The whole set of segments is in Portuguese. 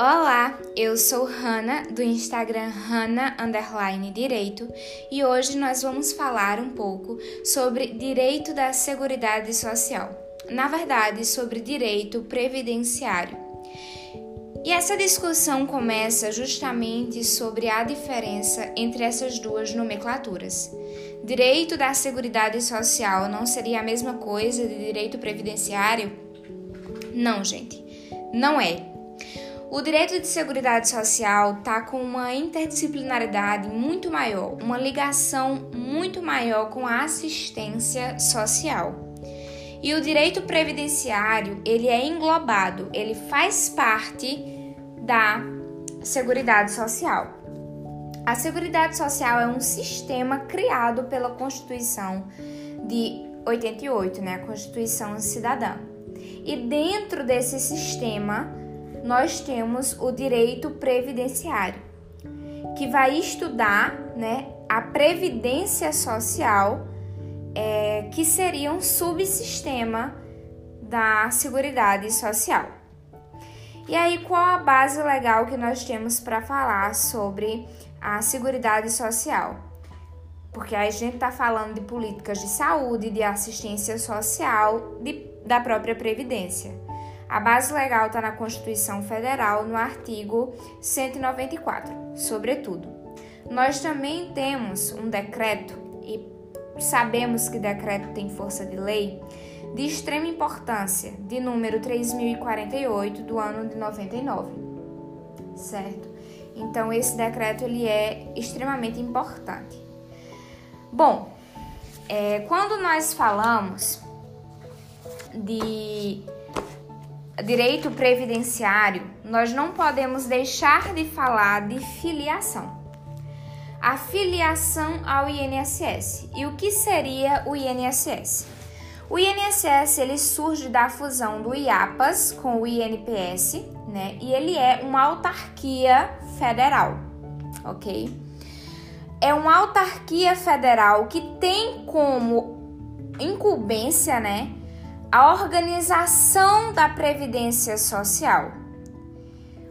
Olá, eu sou Hanna do Instagram Hanna Underline Direito e hoje nós vamos falar um pouco sobre direito da Seguridade Social. Na verdade, sobre direito previdenciário. E essa discussão começa justamente sobre a diferença entre essas duas nomenclaturas. Direito da Seguridade Social não seria a mesma coisa de direito previdenciário? Não, gente, não é. O direito de seguridade social está com uma interdisciplinaridade muito maior, uma ligação muito maior com a assistência social. E o direito previdenciário, ele é englobado, ele faz parte da seguridade social. A seguridade social é um sistema criado pela Constituição de 88, né, a Constituição Cidadã. E dentro desse sistema, nós temos o direito previdenciário, que vai estudar né, a previdência social, é, que seria um subsistema da Seguridade Social. E aí, qual a base legal que nós temos para falar sobre a Seguridade Social? Porque a gente está falando de políticas de saúde, de assistência social, de, da própria Previdência. A base legal está na Constituição Federal, no artigo 194, sobretudo. Nós também temos um decreto, e sabemos que decreto tem força de lei, de extrema importância, de número 3048 do ano de 99. Certo? Então esse decreto ele é extremamente importante. Bom, é, quando nós falamos de direito previdenciário, nós não podemos deixar de falar de filiação. A filiação ao INSS. E o que seria o INSS? O INSS ele surge da fusão do IAPAS com o INPS, né? E ele é uma autarquia federal, ok? É uma autarquia federal que tem como incumbência, né, a organização da previdência social.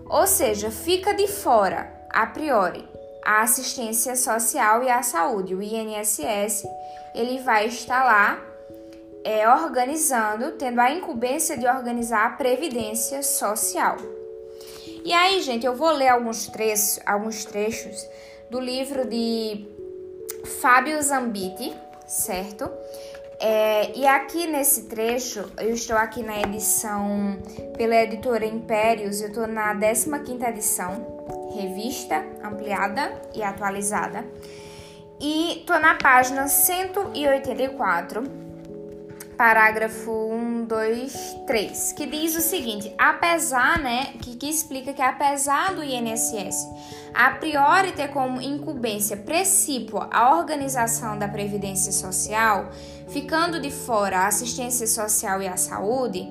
Ou seja, fica de fora, a priori, a assistência social e a saúde. O INSS ele vai estar lá é, organizando, tendo a incumbência de organizar a previdência social. E aí, gente, eu vou ler alguns trechos, alguns trechos do livro de Fábio Zambiti, certo? É, e aqui nesse trecho, eu estou aqui na edição pela editora Impérios, eu estou na 15 edição, revista ampliada e atualizada. E estou na página 184, parágrafo 1, 2, 3, que diz o seguinte: apesar, né, que, que explica que apesar do INSS a priori ter como incumbência precípua a organização da previdência social, ficando de fora a assistência social e a saúde,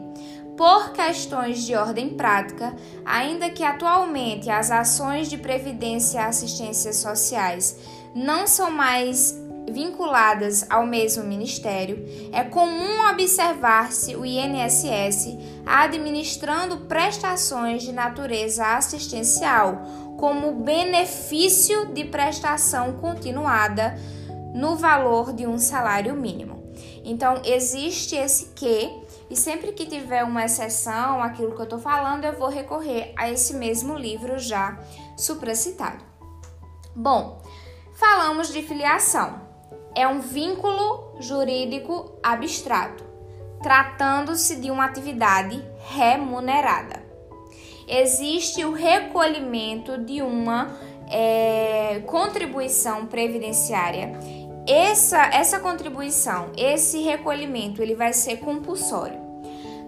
por questões de ordem prática, ainda que atualmente as ações de previdência e assistência sociais não são mais vinculadas ao mesmo ministério, é comum observar-se o INSS administrando prestações de natureza assistencial como benefício de prestação continuada no valor de um salário mínimo. Então, existe esse que, e sempre que tiver uma exceção, aquilo que eu estou falando, eu vou recorrer a esse mesmo livro já supracitado. Bom, falamos de filiação. É um vínculo jurídico abstrato, tratando-se de uma atividade remunerada existe o recolhimento de uma é, contribuição previdenciária. Essa, essa contribuição, esse recolhimento, ele vai ser compulsório.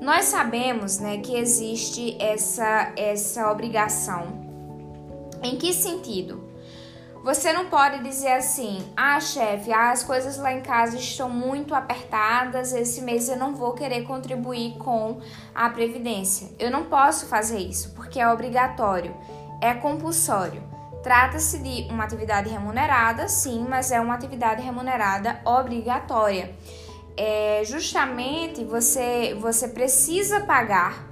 Nós sabemos né, que existe essa, essa obrigação. Em que sentido? Você não pode dizer assim: ah, chefe, as coisas lá em casa estão muito apertadas, esse mês eu não vou querer contribuir com a Previdência. Eu não posso fazer isso, porque é obrigatório, é compulsório. Trata-se de uma atividade remunerada, sim, mas é uma atividade remunerada obrigatória. É, justamente você, você precisa pagar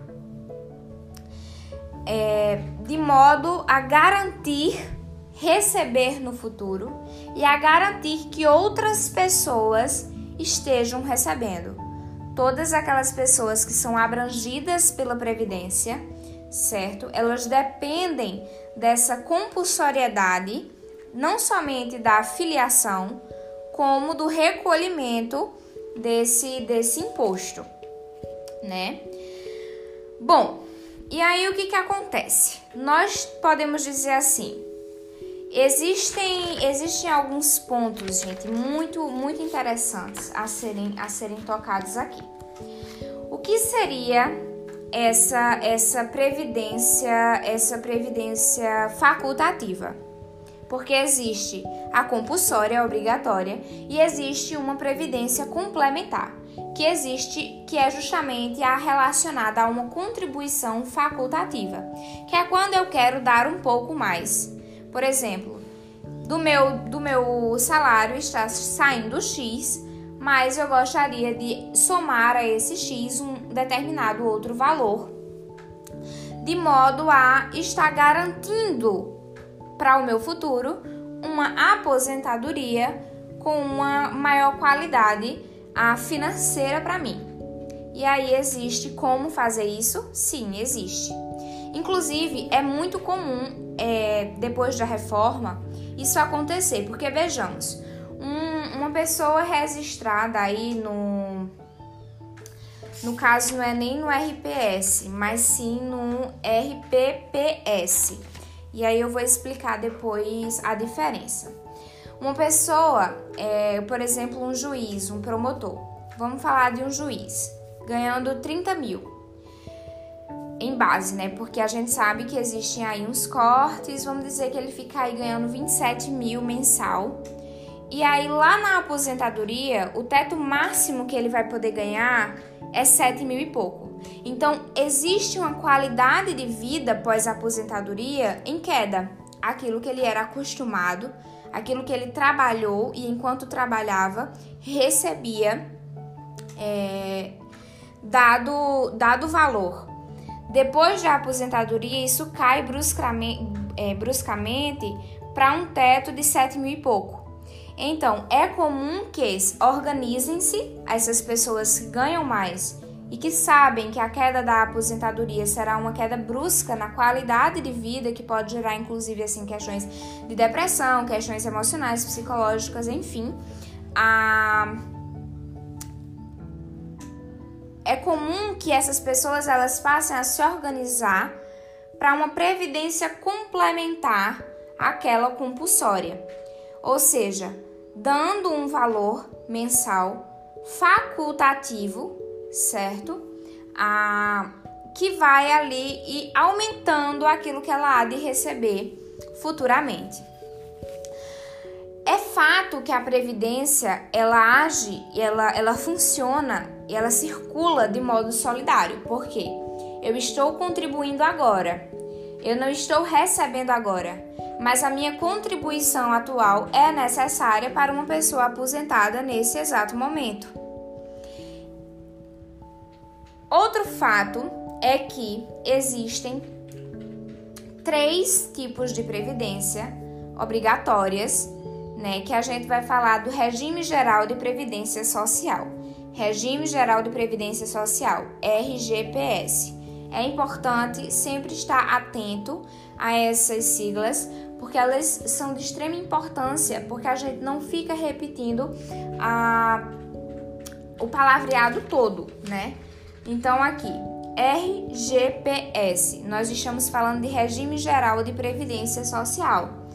é, de modo a garantir receber no futuro e a garantir que outras pessoas estejam recebendo. Todas aquelas pessoas que são abrangidas pela Previdência, certo? Elas dependem dessa compulsoriedade, não somente da filiação, como do recolhimento desse, desse imposto, né? Bom, e aí o que, que acontece? Nós podemos dizer assim, Existem, existem alguns pontos, gente, muito, muito interessantes a serem, a serem tocados aqui. O que seria essa, essa previdência, essa previdência facultativa? Porque existe a compulsória, obrigatória, e existe uma previdência complementar, que existe, que é justamente a relacionada a uma contribuição facultativa, que é quando eu quero dar um pouco mais por exemplo, do meu, do meu salário está saindo X, mas eu gostaria de somar a esse X um determinado outro valor, de modo a estar garantindo para o meu futuro uma aposentadoria com uma maior qualidade a financeira para mim. E aí existe como fazer isso? Sim, existe. Inclusive, é muito comum, é, depois da reforma, isso acontecer, porque vejamos, um, uma pessoa registrada aí no. No caso, não é nem no RPS, mas sim no RPPS. E aí eu vou explicar depois a diferença. Uma pessoa, é, por exemplo, um juiz, um promotor, vamos falar de um juiz, ganhando 30 mil em base, né? Porque a gente sabe que existem aí uns cortes, vamos dizer que ele fica aí ganhando 27 mil mensal. E aí lá na aposentadoria, o teto máximo que ele vai poder ganhar é 7 mil e pouco. Então existe uma qualidade de vida pós aposentadoria em queda. Aquilo que ele era acostumado, aquilo que ele trabalhou e enquanto trabalhava recebia é, dado, dado valor. Depois da aposentadoria, isso cai bruscamente, é, bruscamente para um teto de 7 mil e pouco. Então, é comum que organizem-se essas pessoas que ganham mais e que sabem que a queda da aposentadoria será uma queda brusca na qualidade de vida, que pode gerar inclusive assim questões de depressão, questões emocionais, psicológicas, enfim. A é comum que essas pessoas elas passem a se organizar para uma previdência complementar àquela compulsória, ou seja, dando um valor mensal facultativo, certo? A, que vai ali e aumentando aquilo que ela há de receber futuramente. É fato que a previdência ela age, ela, ela funciona e ela circula de modo solidário. Por quê? Eu estou contribuindo agora. Eu não estou recebendo agora, mas a minha contribuição atual é necessária para uma pessoa aposentada nesse exato momento. Outro fato é que existem três tipos de previdência obrigatórias né, que a gente vai falar do regime geral de previdência social. Regime Geral de Previdência Social, RGPS. É importante sempre estar atento a essas siglas, porque elas são de extrema importância, porque a gente não fica repetindo a, o palavreado todo, né? Então aqui, RGPS, nós estamos falando de Regime Geral de Previdência Social.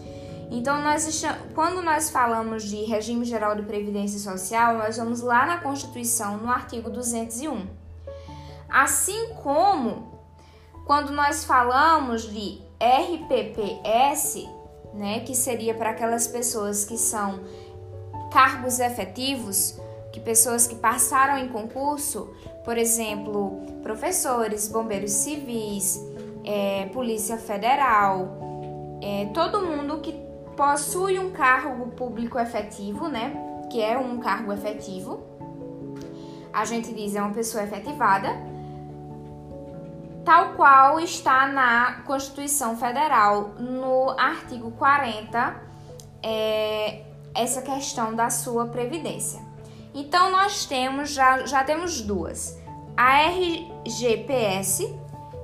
Então, nós, quando nós falamos de regime geral de previdência social, nós vamos lá na Constituição, no artigo 201. Assim como quando nós falamos de RPPS, né, que seria para aquelas pessoas que são cargos efetivos, que pessoas que passaram em concurso, por exemplo, professores, bombeiros civis, é, polícia federal, é, todo mundo que possui um cargo público efetivo, né? Que é um cargo efetivo. A gente diz é uma pessoa efetivada. tal qual está na Constituição Federal, no artigo 40, é, essa questão da sua previdência. Então nós temos já, já temos duas, a RGPS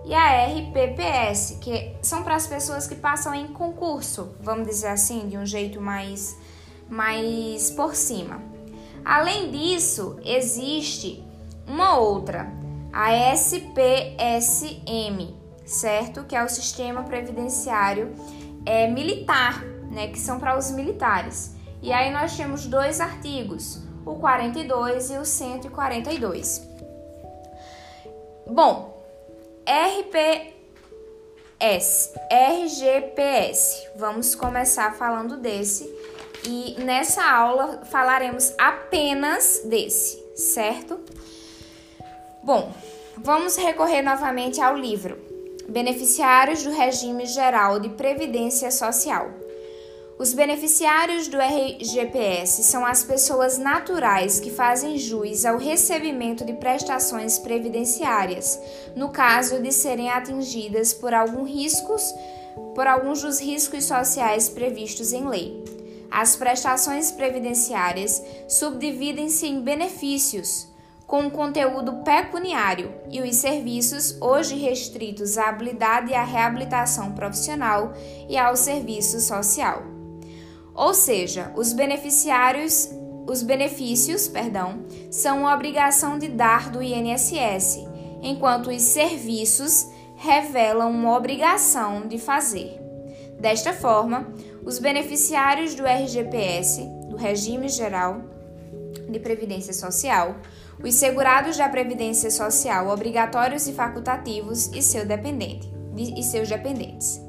e a RPPS, que são para as pessoas que passam em concurso, vamos dizer assim, de um jeito mais mais por cima. Além disso, existe uma outra, a SPSM, certo? Que é o Sistema Previdenciário é, Militar, né? Que são para os militares. E aí nós temos dois artigos, o 42 e o 142. Bom, RPS, RGPS. Vamos começar falando desse e nessa aula falaremos apenas desse, certo? Bom, vamos recorrer novamente ao livro Beneficiários do Regime Geral de Previdência Social. Os beneficiários do RGPS são as pessoas naturais que fazem jus ao recebimento de prestações previdenciárias, no caso de serem atingidas por alguns riscos, por alguns dos riscos sociais previstos em lei. As prestações previdenciárias subdividem-se em benefícios com conteúdo pecuniário e os serviços hoje restritos à habilidade e à reabilitação profissional e ao serviço social. Ou seja, os beneficiários, os benefícios, perdão, são obrigação de dar do INSS, enquanto os serviços revelam uma obrigação de fazer. Desta forma, os beneficiários do RGPS, do Regime Geral de Previdência Social, os segurados da Previdência Social obrigatórios e facultativos e, seu dependente, e seus dependentes.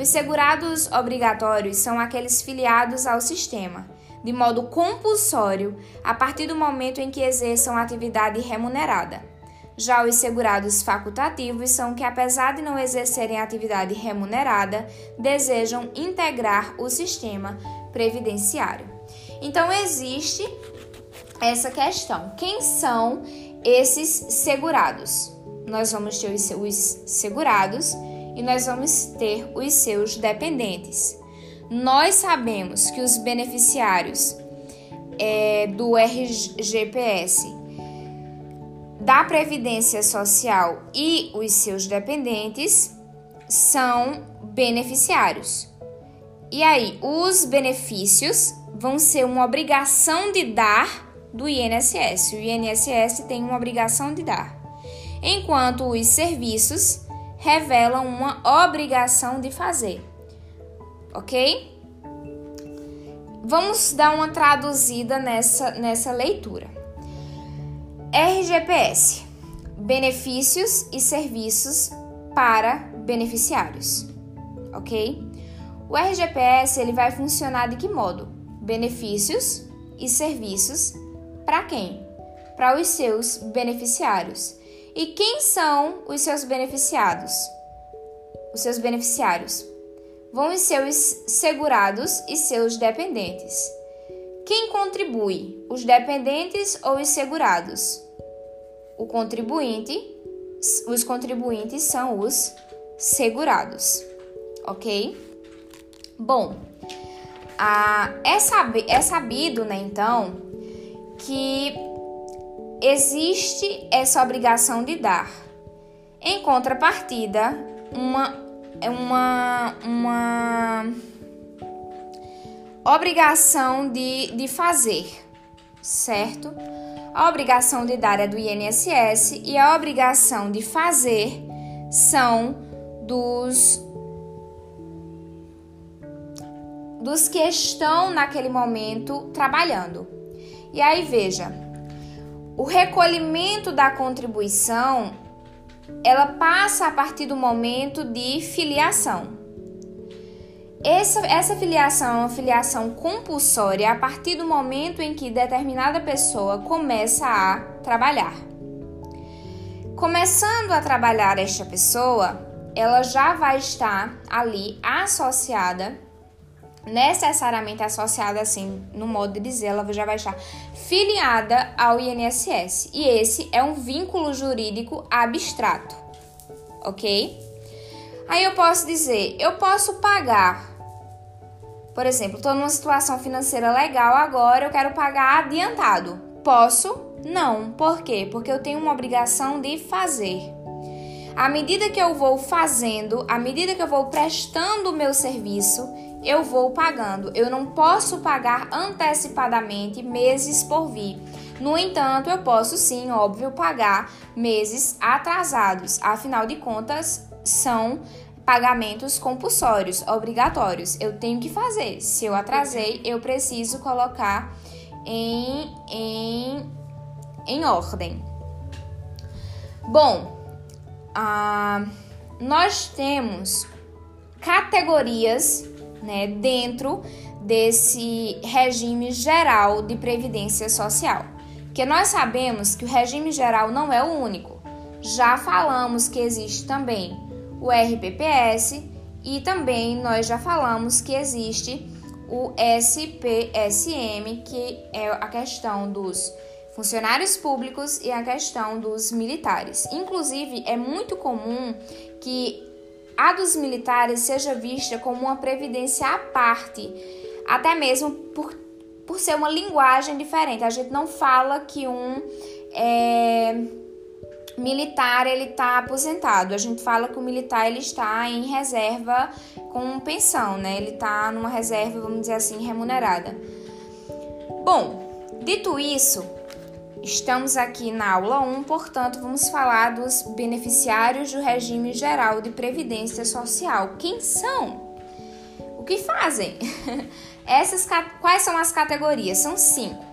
Os segurados obrigatórios são aqueles filiados ao sistema, de modo compulsório, a partir do momento em que exerçam atividade remunerada. Já os segurados facultativos são que, apesar de não exercerem atividade remunerada, desejam integrar o sistema previdenciário. Então, existe essa questão: quem são esses segurados? Nós vamos ter os segurados e nós vamos ter os seus dependentes. Nós sabemos que os beneficiários é, do RGPS da Previdência Social e os seus dependentes são beneficiários. E aí, os benefícios vão ser uma obrigação de dar do INSS. O INSS tem uma obrigação de dar, enquanto os serviços revelam uma obrigação de fazer. Ok? Vamos dar uma traduzida nessa, nessa leitura. RGPS benefícios e serviços para beneficiários, ok? O RGPS ele vai funcionar de que modo? Benefícios e serviços para quem? Para os seus beneficiários. E quem são os seus beneficiados? Os seus beneficiários vão ser os segurados e seus dependentes. Quem contribui? Os dependentes ou os segurados? O contribuinte, os contribuintes são os segurados, ok? Bom, a, é, sabi, é sabido, né, então, que existe essa obrigação de dar. Em contrapartida, uma, uma, uma obrigação de, de fazer, certo? A obrigação de dar é do INSS e a obrigação de fazer são dos dos que estão naquele momento trabalhando. E aí veja, o recolhimento da contribuição ela passa a partir do momento de filiação. Essa, essa filiação é uma filiação compulsória a partir do momento em que determinada pessoa começa a trabalhar. Começando a trabalhar esta pessoa, ela já vai estar ali associada, necessariamente associada assim, no modo de dizer, ela já vai estar filiada ao INSS. E esse é um vínculo jurídico abstrato. ok? Aí eu posso dizer, eu posso pagar. Por exemplo, estou numa situação financeira legal agora, eu quero pagar adiantado. Posso? Não. Por quê? Porque eu tenho uma obrigação de fazer. À medida que eu vou fazendo, à medida que eu vou prestando o meu serviço, eu vou pagando. Eu não posso pagar antecipadamente meses por vir. No entanto, eu posso sim, óbvio, pagar meses atrasados. Afinal de contas, são pagamentos compulsórios, obrigatórios. Eu tenho que fazer. Se eu atrasei, eu preciso colocar em, em, em ordem. Bom, ah, nós temos categorias né, dentro desse regime geral de previdência social. Porque nós sabemos que o regime geral não é o único. Já falamos que existe também o RPPS e também nós já falamos que existe o SPSM, que é a questão dos funcionários públicos e a questão dos militares. Inclusive, é muito comum que a dos militares seja vista como uma previdência à parte, até mesmo por, por ser uma linguagem diferente. A gente não fala que um é, militar ele está aposentado. A gente fala que o militar ele está em reserva com pensão, né? Ele está numa reserva, vamos dizer assim, remunerada. Bom, dito isso, Estamos aqui na aula 1, portanto, vamos falar dos beneficiários do regime geral de previdência social. Quem são? O que fazem? Essas quais são as categorias? São cinco.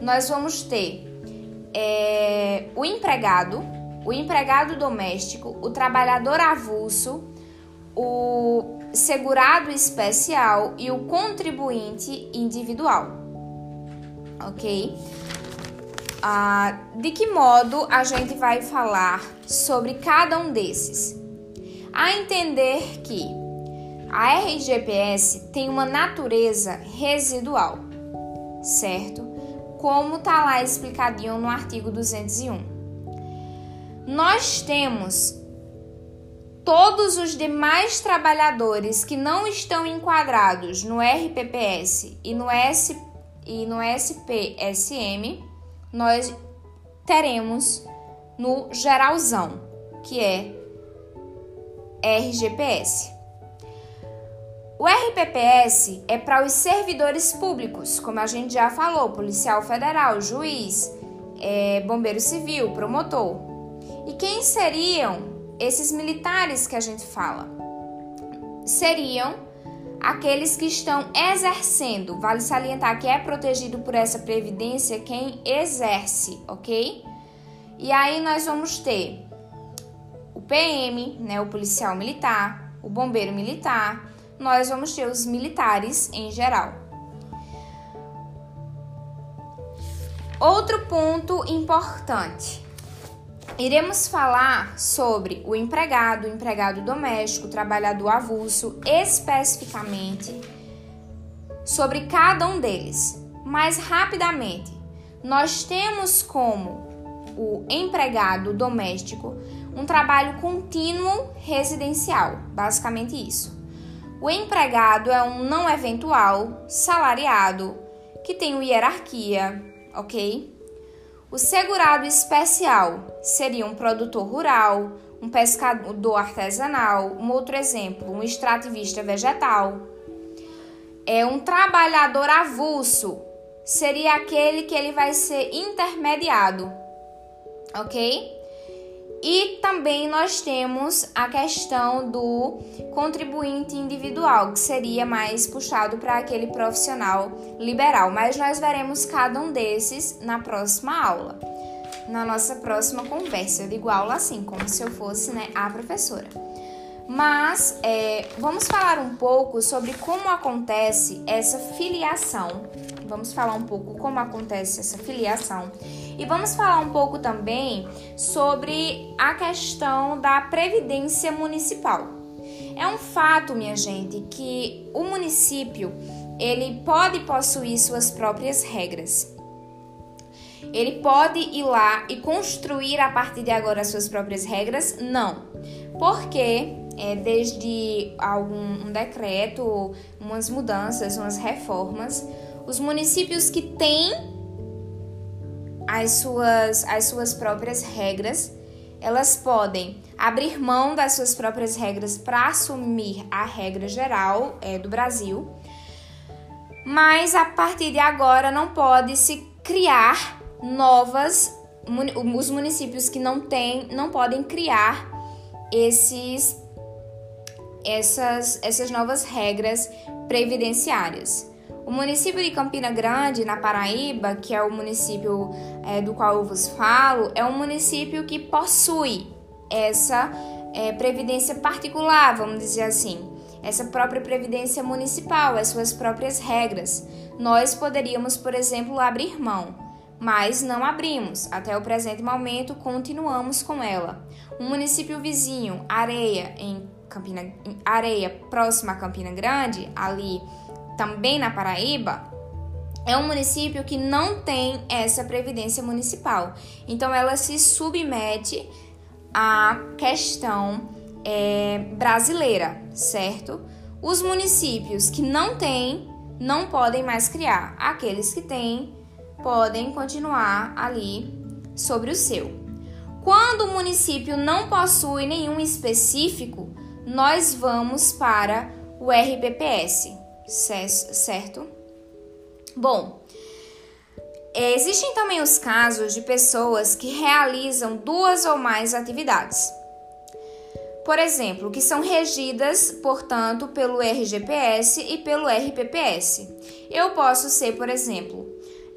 Nós vamos ter é, o empregado, o empregado doméstico, o trabalhador avulso, o segurado especial e o contribuinte individual. Ok? Ah, de que modo a gente vai falar sobre cada um desses? A entender que a RGPS tem uma natureza residual, certo? Como está lá explicadinho no artigo 201. Nós temos todos os demais trabalhadores que não estão enquadrados no RPPS e no, S, e no SPSM nós teremos no geralzão, que é RGPS. O RPPS é para os servidores públicos, como a gente já falou, policial federal, juiz, é, bombeiro civil, promotor. E quem seriam esses militares que a gente fala? Seriam aqueles que estão exercendo. Vale salientar que é protegido por essa previdência quem exerce, ok? E aí nós vamos ter o PM, né, o policial militar, o bombeiro militar, nós vamos ter os militares em geral. Outro ponto importante Iremos falar sobre o empregado, o empregado doméstico, o trabalhador avulso, especificamente sobre cada um deles. Mas rapidamente, nós temos como o empregado doméstico um trabalho contínuo residencial, basicamente isso. O empregado é um não eventual, salariado, que tem hierarquia, ok? O segurado especial seria um produtor rural, um pescador artesanal, um outro exemplo, um extrativista vegetal. É um trabalhador avulso, seria aquele que ele vai ser intermediado, ok? E também nós temos a questão do contribuinte individual, que seria mais puxado para aquele profissional liberal, mas nós veremos cada um desses na próxima aula. Na nossa próxima conversa, eu digo aula assim, como se eu fosse né, a professora. Mas é, vamos falar um pouco sobre como acontece essa filiação. Vamos falar um pouco como acontece essa filiação e vamos falar um pouco também sobre a questão da previdência municipal. É um fato, minha gente, que o município ele pode possuir suas próprias regras. Ele pode ir lá e construir a partir de agora as suas próprias regras? Não. porque é, desde algum um decreto, umas mudanças, umas reformas, os municípios que têm as suas, as suas próprias regras, elas podem abrir mão das suas próprias regras para assumir a regra geral é, do Brasil, mas a partir de agora não pode se criar novas os municípios que não têm não podem criar esses essas essas novas regras previdenciárias. O município de Campina Grande, na Paraíba, que é o município é, do qual eu vos falo, é um município que possui essa é, previdência particular, vamos dizer assim, essa própria previdência municipal, as suas próprias regras. Nós poderíamos, por exemplo, abrir mão, mas não abrimos. Até o presente momento, continuamos com ela. Um município vizinho, Areia, em Campina, Areia, próxima a Campina Grande, ali também na Paraíba, é um município que não tem essa previdência municipal. Então, ela se submete à questão é, brasileira, certo? Os municípios que não têm não podem mais criar. Aqueles que têm podem continuar ali sobre o seu. Quando o município não possui nenhum específico, nós vamos para o RPPS, certo? Bom, existem também os casos de pessoas que realizam duas ou mais atividades por exemplo, que são regidas, portanto, pelo RGPS e pelo RPPS. Eu posso ser, por exemplo,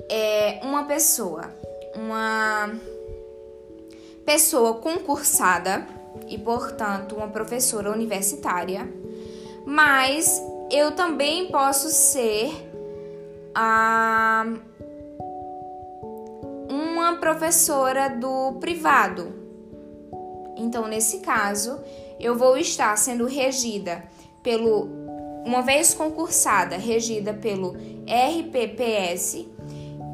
é, uma pessoa, uma pessoa concursada e, portanto, uma professora universitária, mas eu também posso ser a, uma professora do privado. Então, nesse caso, eu vou estar sendo regida pelo, uma vez concursada, regida pelo RPPS,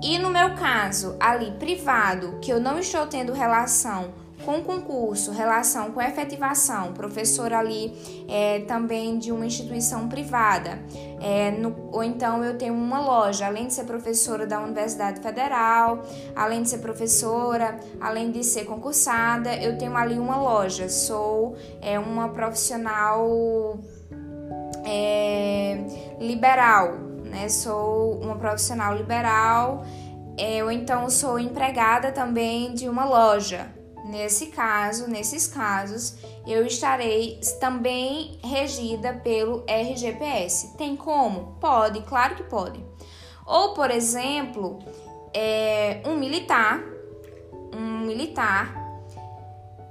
e no meu caso, ali privado, que eu não estou tendo relação com concurso, relação com efetivação, professor ali é, também de uma instituição privada, é, no, ou então eu tenho uma loja, além de ser professora da Universidade Federal, além de ser professora, além de ser concursada, eu tenho ali uma loja, sou é, uma profissional é, liberal, né? Sou uma profissional liberal, é, ou então sou empregada também de uma loja. Nesse caso, nesses casos, eu estarei também regida pelo RGPS. Tem como? Pode, claro que pode. Ou, por exemplo, é, um militar, um militar,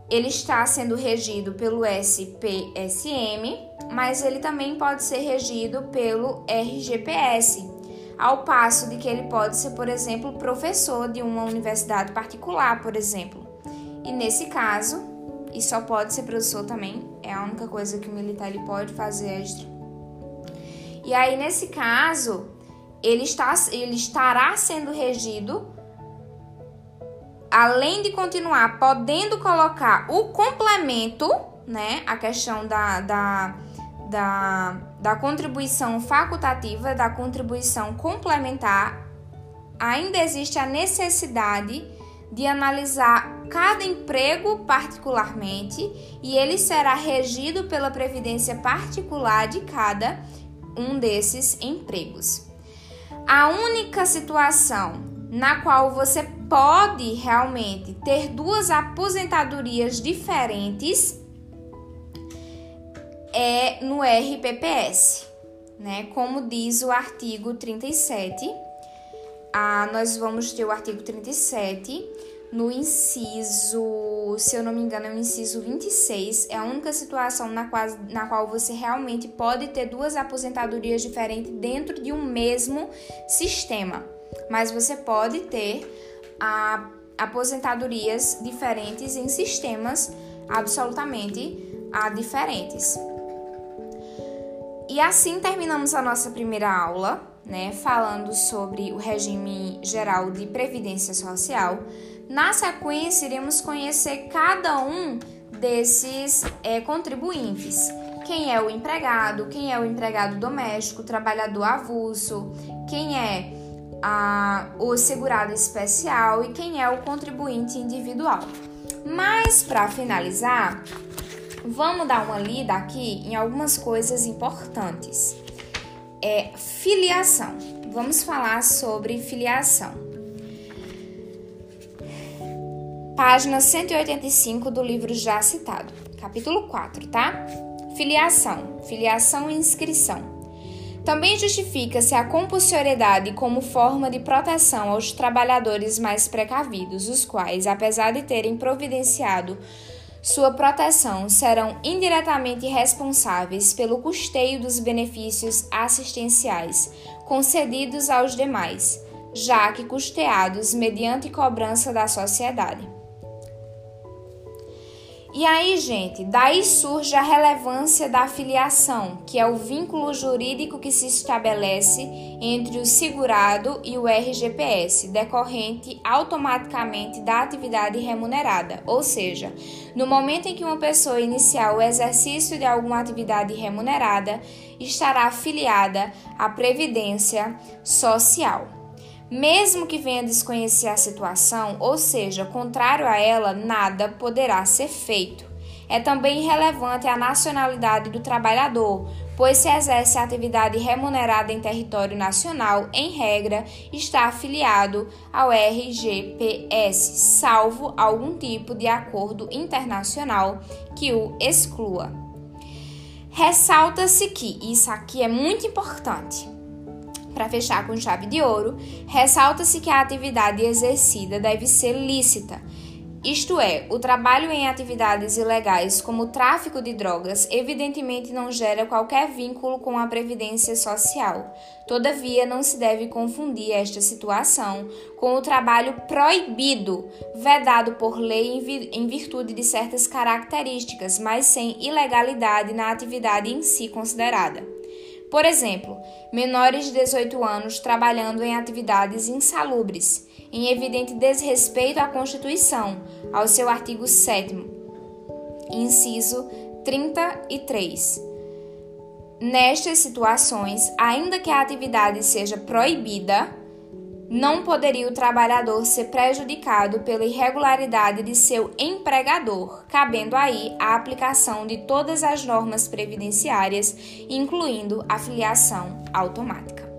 ele está sendo regido pelo SPSM, mas ele também pode ser regido pelo RGPS, ao passo de que ele pode ser, por exemplo, professor de uma universidade particular, por exemplo. E nesse caso, e só pode ser professor também, é a única coisa que o militar ele pode fazer extra. E aí, nesse caso, ele, está, ele estará sendo regido, além de continuar podendo colocar o complemento, né? A questão da, da, da, da contribuição facultativa, da contribuição complementar, ainda existe a necessidade de analisar cada emprego particularmente e ele será regido pela previdência particular de cada um desses empregos. A única situação na qual você pode realmente ter duas aposentadorias diferentes é no RPPS, né? Como diz o artigo 37 ah, nós vamos ter o artigo 37 no inciso, se eu não me engano, é o inciso 26, é a única situação na qual, na qual você realmente pode ter duas aposentadorias diferentes dentro de um mesmo sistema. Mas você pode ter a, aposentadorias diferentes em sistemas absolutamente a, diferentes. E assim terminamos a nossa primeira aula né, falando sobre o regime geral de previdência social. Na sequência, iremos conhecer cada um desses é, contribuintes. Quem é o empregado, quem é o empregado doméstico, trabalhador avulso, quem é a, o segurado especial e quem é o contribuinte individual. Mas para finalizar, vamos dar uma lida aqui em algumas coisas importantes. É filiação. Vamos falar sobre filiação. Página 185 do livro já citado, capítulo 4, tá? Filiação, filiação e inscrição. Também justifica-se a compulsoriedade como forma de proteção aos trabalhadores mais precavidos, os quais, apesar de terem providenciado sua proteção, serão indiretamente responsáveis pelo custeio dos benefícios assistenciais concedidos aos demais, já que custeados mediante cobrança da sociedade. E aí, gente, daí surge a relevância da filiação, que é o vínculo jurídico que se estabelece entre o segurado e o RGPS, decorrente automaticamente da atividade remunerada, ou seja, no momento em que uma pessoa iniciar o exercício de alguma atividade remunerada, estará afiliada à Previdência Social mesmo que venha desconhecer a situação, ou seja, contrário a ela, nada poderá ser feito. É também relevante a nacionalidade do trabalhador, pois se exerce atividade remunerada em território nacional, em regra, está afiliado ao RGPS, salvo algum tipo de acordo internacional que o exclua. Ressalta-se que isso aqui é muito importante para fechar com chave de ouro, ressalta-se que a atividade exercida deve ser lícita, isto é, o trabalho em atividades ilegais, como o tráfico de drogas, evidentemente não gera qualquer vínculo com a previdência social. Todavia, não se deve confundir esta situação com o trabalho proibido, vedado por lei em virtude de certas características, mas sem ilegalidade na atividade em si considerada. Por exemplo, menores de 18 anos trabalhando em atividades insalubres, em evidente desrespeito à Constituição, ao seu artigo 7, inciso 33. Nestas situações, ainda que a atividade seja proibida, não poderia o trabalhador ser prejudicado pela irregularidade de seu empregador, cabendo aí a aplicação de todas as normas previdenciárias, incluindo a filiação automática.